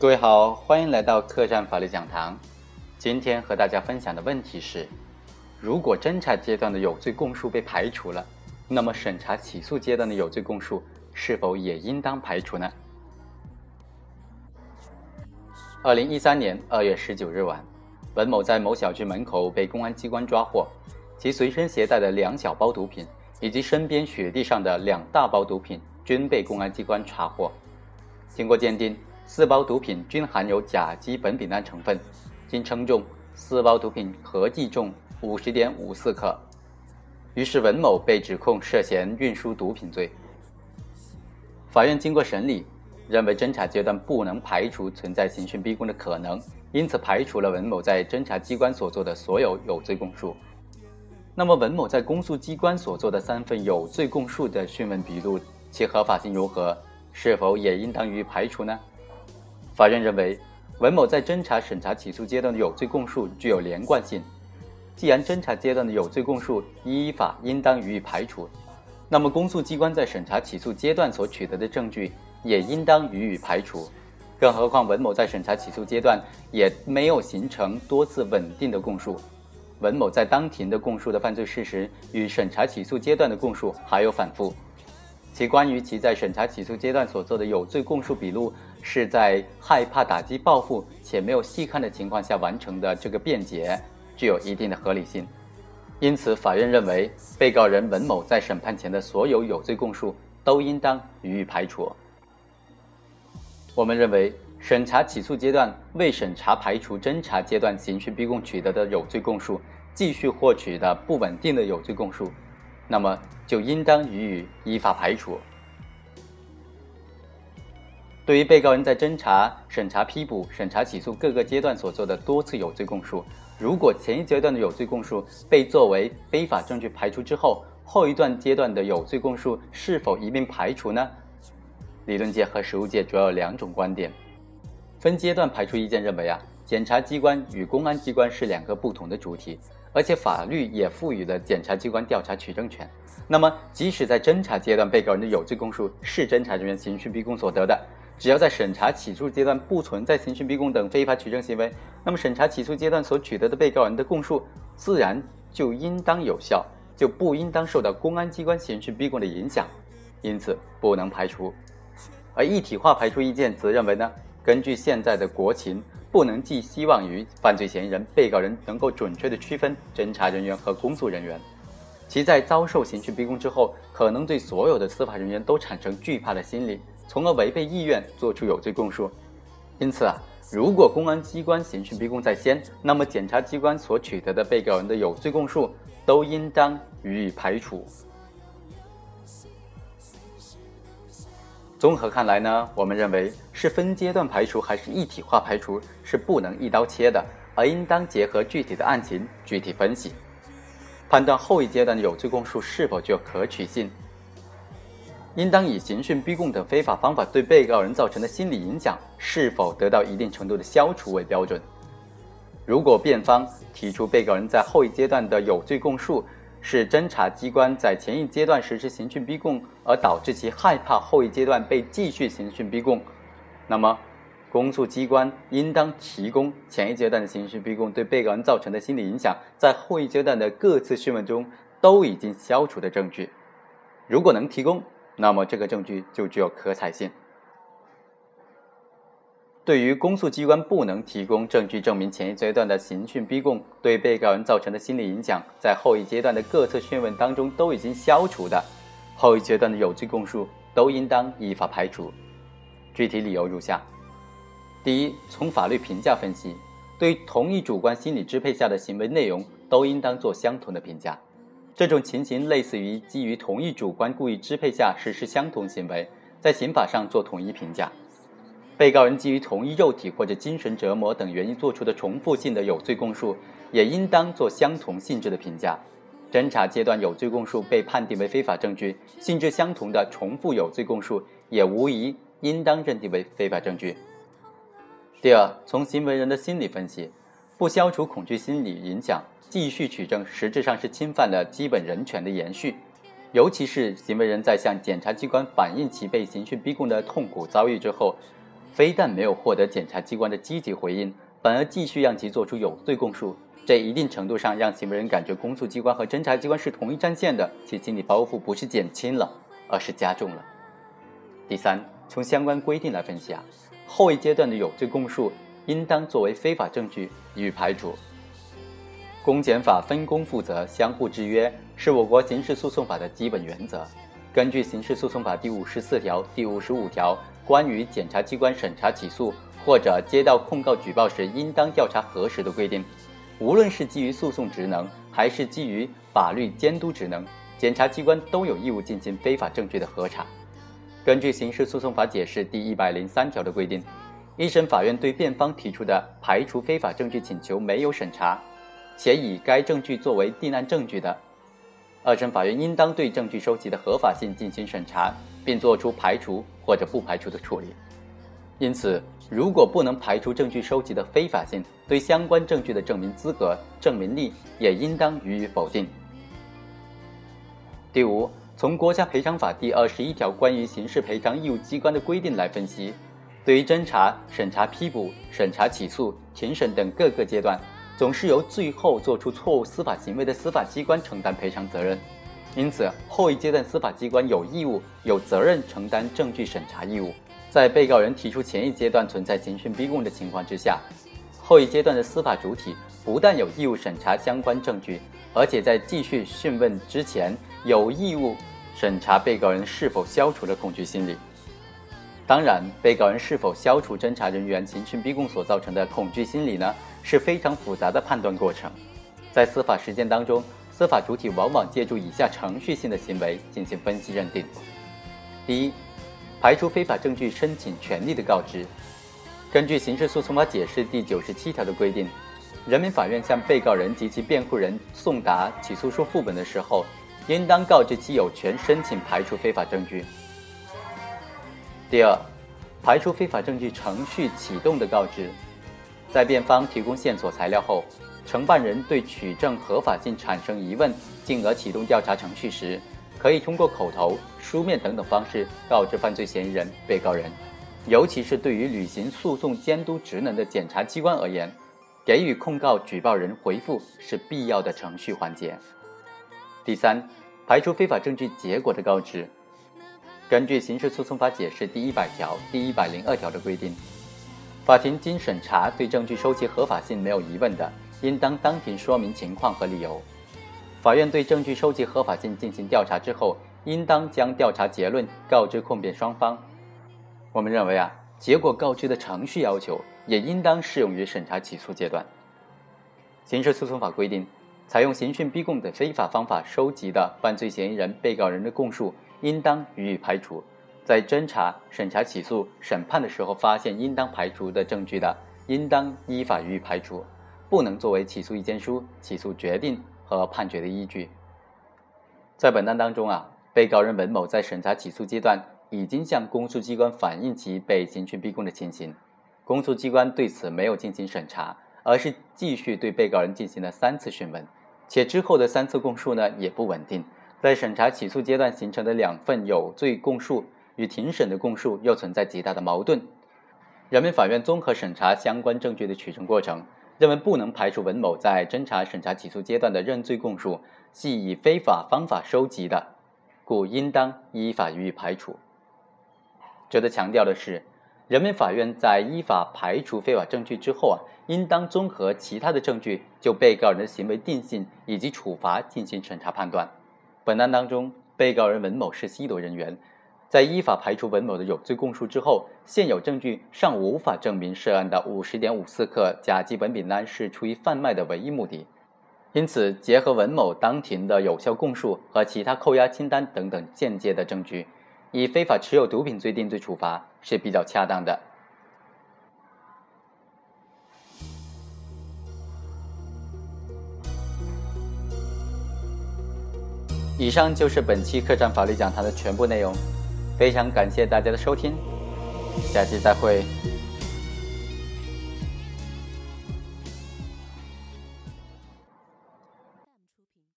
各位好，欢迎来到客栈法律讲堂。今天和大家分享的问题是：如果侦查阶段的有罪供述被排除了，那么审查起诉阶段的有罪供述是否也应当排除呢？二零一三年二月十九日晚，文某在某小区门口被公安机关抓获，其随身携带的两小包毒品以及身边雪地上的两大包毒品均被公安机关查获。经过鉴定。四包毒品均含有甲基苯丙胺成分，经称重，四包毒品合计重五十点五四克。于是文某被指控涉嫌运输毒品罪。法院经过审理，认为侦查阶段不能排除存在刑讯逼供的可能，因此排除了文某在侦查机关所做的所有有罪供述。那么文某在公诉机关所做的三份有罪供述的讯问笔录，其合法性如何？是否也应当予以排除呢？法院认为，文某在侦查、审查、起诉阶段的有罪供述具有连贯性。既然侦查阶段的有罪供述依法应当予以排除，那么公诉机关在审查、起诉阶段所取得的证据也应当予以排除。更何况文某在审查、起诉阶段也没有形成多次稳定的供述，文某在当庭的供述的犯罪事实与审查、起诉阶段的供述还有反复。其关于其在审查起诉阶段所做的有罪供述笔录是在害怕打击报复且没有细看的情况下完成的，这个辩解具有一定的合理性。因此，法院认为被告人文某在审判前的所有有罪供述都应当予以排除。我们认为，审查起诉阶段未审查排除侦查阶段刑讯逼供取得的有罪供述，继续获取的不稳定的有罪供述。那么就应当予以依法排除。对于被告人在侦查、审查、批捕、审查、起诉各个阶段所做的多次有罪供述，如果前一阶段的有罪供述被作为非法证据排除之后，后一段阶段的有罪供述是否一并排除呢？理论界和实务界主要有两种观点。分阶段排除意见认为啊，检察机关与公安机关是两个不同的主体。而且法律也赋予了检察机关调查取证权。那么，即使在侦查阶段，被告人的有罪供述是侦查人员刑讯逼供所得的，只要在审查起诉阶段不存在刑讯逼供等非法取证行为，那么审查起诉阶段所取得的被告人的供述自然就应当有效，就不应当受到公安机关刑讯逼供的影响，因此不能排除。而一体化排除意见则认为呢，根据现在的国情。不能寄希望于犯罪嫌疑人、被告人能够准确地区分侦查人员和公诉人员，其在遭受刑讯逼供之后，可能对所有的司法人员都产生惧怕的心理，从而违背意愿作出有罪供述。因此啊，如果公安机关刑讯逼供在先，那么检察机关所取得的被告人的有罪供述都应当予以排除。综合看来呢，我们认为是分阶段排除还是一体化排除是不能一刀切的，而应当结合具体的案情具体分析，判断后一阶段的有罪供述是否具有可取性。应当以刑讯逼供等非法方法对被告人造成的心理影响是否得到一定程度的消除为标准。如果辩方提出被告人在后一阶段的有罪供述，是侦查机关在前一阶段实施刑讯逼供，而导致其害怕后一阶段被继续刑讯逼供，那么，公诉机关应当提供前一阶段的刑讯逼供对被告人造成的心理影响在后一阶段的各次讯问中都已经消除的证据。如果能提供，那么这个证据就具有可采性。对于公诉机关不能提供证据证明前一阶段的刑讯逼供对被告人造成的心理影响在后一阶段的各次讯问当中都已经消除的，后一阶段的有罪供述都应当依法排除。具体理由如下：第一，从法律评价分析，对同一主观心理支配下的行为内容都应当做相同的评价。这种情形类似于基于同一主观故意支配下实施相同行为，在刑法上做统一评价。被告人基于同一肉体或者精神折磨等原因作出的重复性的有罪供述，也应当做相同性质的评价。侦查阶段有罪供述被判定为非法证据，性质相同的重复有罪供述也无疑应当认定为非法证据。第二，从行为人的心理分析，不消除恐惧心理影响，继续取证，实质上是侵犯了基本人权的延续。尤其是行为人在向检察机关反映其被刑讯逼供的痛苦遭遇之后。非但没有获得检察机关的积极回应，反而继续让其作出有罪供述，这一定程度上让行为人感觉公诉机关和侦查机关是同一战线的，其心理包袱不是减轻了，而是加重了。第三，从相关规定来分析啊，后一阶段的有罪供述应当作为非法证据予以排除。公检法分工负责、相互制约，是我国刑事诉讼法的基本原则。根据刑事诉讼法第五十四条、第五十五条关于检察机关审查起诉或者接到控告举报时应当调查核实的规定，无论是基于诉讼职能还是基于法律监督职能，检察机关都有义务进行非法证据的核查。根据刑事诉讼法解释第一百零三条的规定，一审法院对辩方提出的排除非法证据请求没有审查。且以该证据作为定案证据的，二审法院应当对证据收集的合法性进行审查，并作出排除或者不排除的处理。因此，如果不能排除证据收集的非法性，对相关证据的证明资格、证明力也应当予以否定。第五，从国家赔偿法第二十一条关于刑事赔偿义务机关的规定来分析，对于侦查、审查、批捕、审查、起诉、庭审等各个阶段。总是由最后做出错误司法行为的司法机关承担赔偿责任，因此后一阶段司法机关有义务、有责任承担证据审查义务。在被告人提出前一阶段存在刑讯逼供的情况之下，后一阶段的司法主体不但有义务审查相关证据，而且在继续讯问之前有义务审查被告人是否消除了恐惧心理。当然，被告人是否消除侦查人员刑讯逼供所造成的恐惧心理呢？是非常复杂的判断过程，在司法实践当中，司法主体往往借助以下程序性的行为进行分析认定：第一，排除非法证据申请权利的告知。根据刑事诉讼法解释第九十七条的规定，人民法院向被告人及其辩护人送达起诉书副本的时候，应当告知其有权申请排除非法证据。第二，排除非法证据程序启动的告知。在辩方提供线索材料后，承办人对取证合法性产生疑问，进而启动调查程序时，可以通过口头、书面等等方式告知犯罪嫌疑人、被告人。尤其是对于履行诉讼监督职能的检察机关而言，给予控告举报人回复是必要的程序环节。第三，排除非法证据结果的告知。根据刑事诉讼法解释第一百条、第一百零二条的规定。法庭经审查，对证据收集合法性没有疑问的，应当当庭说明情况和理由。法院对证据收集合法性进行调查之后，应当将调查结论告知控辩双方。我们认为啊，结果告知的程序要求也应当适用于审查起诉阶段。刑事诉讼法规定，采用刑讯逼供等非法方法收集的犯罪嫌疑人、被告人的供述，应当予以排除。在侦查、审查、起诉、审判的时候，发现应当排除的证据的，应当依法予以排除，不能作为起诉意见书、起诉决定和判决的依据。在本案当中啊，被告人文某在审查起诉阶段已经向公诉机关反映其被刑讯逼供的情形，公诉机关对此没有进行审查，而是继续对被告人进行了三次讯问，且之后的三次供述呢也不稳定，在审查起诉阶段形成的两份有罪供述。与庭审的供述又存在极大的矛盾。人民法院综合审查相关证据的取证过程，认为不能排除文某在侦查、审查、起诉阶段的认罪供述系以非法方法收集的，故应当依法予以排除。值得强调的是，人民法院在依法排除非法证据之后啊，应当综合其他的证据，就被告人的行为定性以及处罚进行审查判断。本案当中，被告人文某是吸毒人员。在依法排除文某的有罪供述之后，现有证据尚无法证明涉案的五十点五四克甲基苯丙胺是出于贩卖的唯一目的，因此，结合文某当庭的有效供述和其他扣押清单等等间接的证据，以非法持有毒品罪定罪处罚是比较恰当的。以上就是本期客栈法律讲堂的全部内容。非常感谢大家的收听，下期再会。